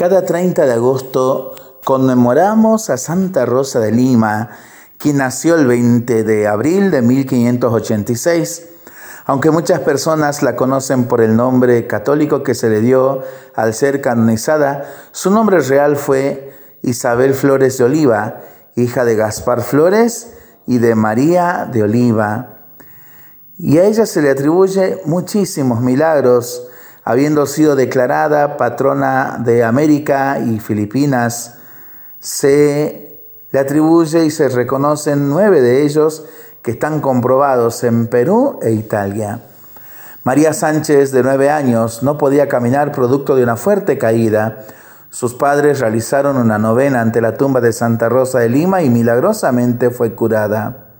Cada 30 de agosto conmemoramos a Santa Rosa de Lima, quien nació el 20 de abril de 1586. Aunque muchas personas la conocen por el nombre católico que se le dio al ser canonizada, su nombre real fue Isabel Flores de Oliva, hija de Gaspar Flores y de María de Oliva. Y a ella se le atribuye muchísimos milagros, habiendo sido declarada patrona de América y Filipinas. Se le atribuye y se reconocen nueve de ellos que están comprobados en Perú e Italia. María Sánchez, de nueve años, no podía caminar producto de una fuerte caída. Sus padres realizaron una novena ante la tumba de Santa Rosa de Lima y milagrosamente fue curada.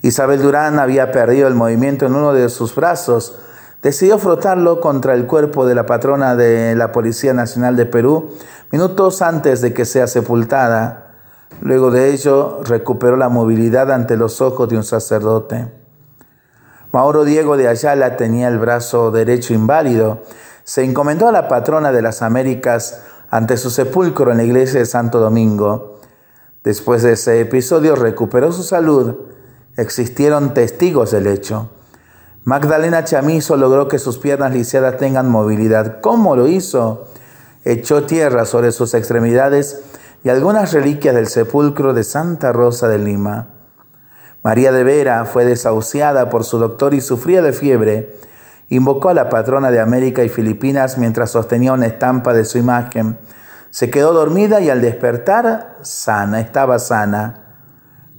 Isabel Durán había perdido el movimiento en uno de sus brazos. Decidió frotarlo contra el cuerpo de la patrona de la Policía Nacional de Perú minutos antes de que sea sepultada. Luego de ello recuperó la movilidad ante los ojos de un sacerdote. Mauro Diego de Ayala tenía el brazo derecho inválido. Se encomendó a la patrona de las Américas ante su sepulcro en la iglesia de Santo Domingo. Después de ese episodio recuperó su salud Existieron testigos del hecho. Magdalena Chamizo logró que sus piernas lisiadas tengan movilidad. ¿Cómo lo hizo? Echó tierra sobre sus extremidades y algunas reliquias del sepulcro de Santa Rosa de Lima. María de Vera fue desahuciada por su doctor y sufría de fiebre. Invocó a la patrona de América y Filipinas mientras sostenía una estampa de su imagen. Se quedó dormida y al despertar, sana, estaba sana.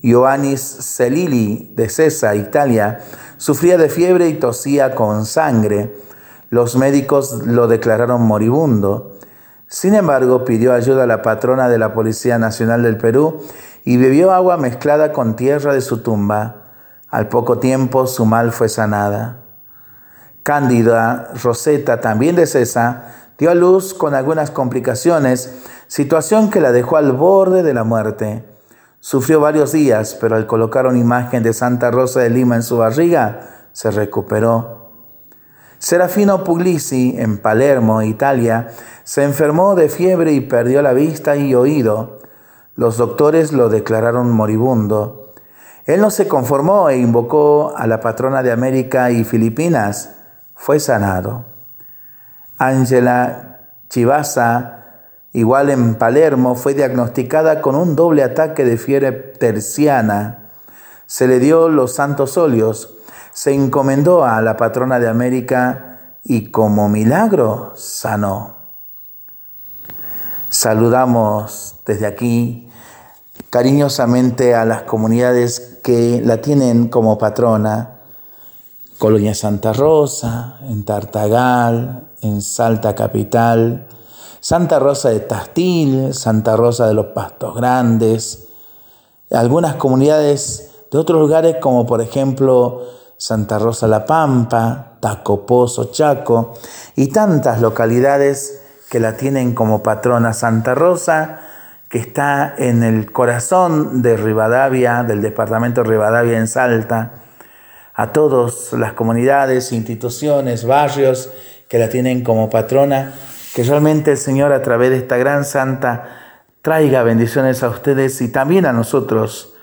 Ioannis Celili de Cesa, Italia, sufría de fiebre y tosía con sangre. Los médicos lo declararon moribundo. Sin embargo, pidió ayuda a la patrona de la Policía Nacional del Perú y bebió agua mezclada con tierra de su tumba. Al poco tiempo su mal fue sanada. Cándida Rosetta, también de Cesa, dio a luz con algunas complicaciones, situación que la dejó al borde de la muerte. Sufrió varios días, pero al colocar una imagen de Santa Rosa de Lima en su barriga, se recuperó. Serafino Puglisi, en Palermo, Italia, se enfermó de fiebre y perdió la vista y oído. Los doctores lo declararon moribundo. Él no se conformó e invocó a la patrona de América y Filipinas. Fue sanado. Ángela Chivasa, igual en Palermo, fue diagnosticada con un doble ataque de fiebre terciana. Se le dio los santos óleos, se encomendó a la patrona de América y como milagro sanó. Saludamos desde aquí cariñosamente a las comunidades que la tienen como patrona. Colonia Santa Rosa, en Tartagal, en Salta Capital, Santa Rosa de Tastil, Santa Rosa de los Pastos Grandes, algunas comunidades de otros lugares como por ejemplo Santa Rosa La Pampa, Tacopozo, Chaco y tantas localidades que la tienen como patrona Santa Rosa, que está en el corazón de Rivadavia, del departamento de Rivadavia en Salta, a todas las comunidades, instituciones, barrios que la tienen como patrona que realmente el Señor a través de esta gran santa traiga bendiciones a ustedes y también a nosotros.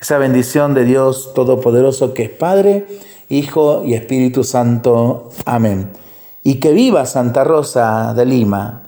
Esa bendición de Dios Todopoderoso que es Padre, Hijo y Espíritu Santo. Amén. Y que viva Santa Rosa de Lima.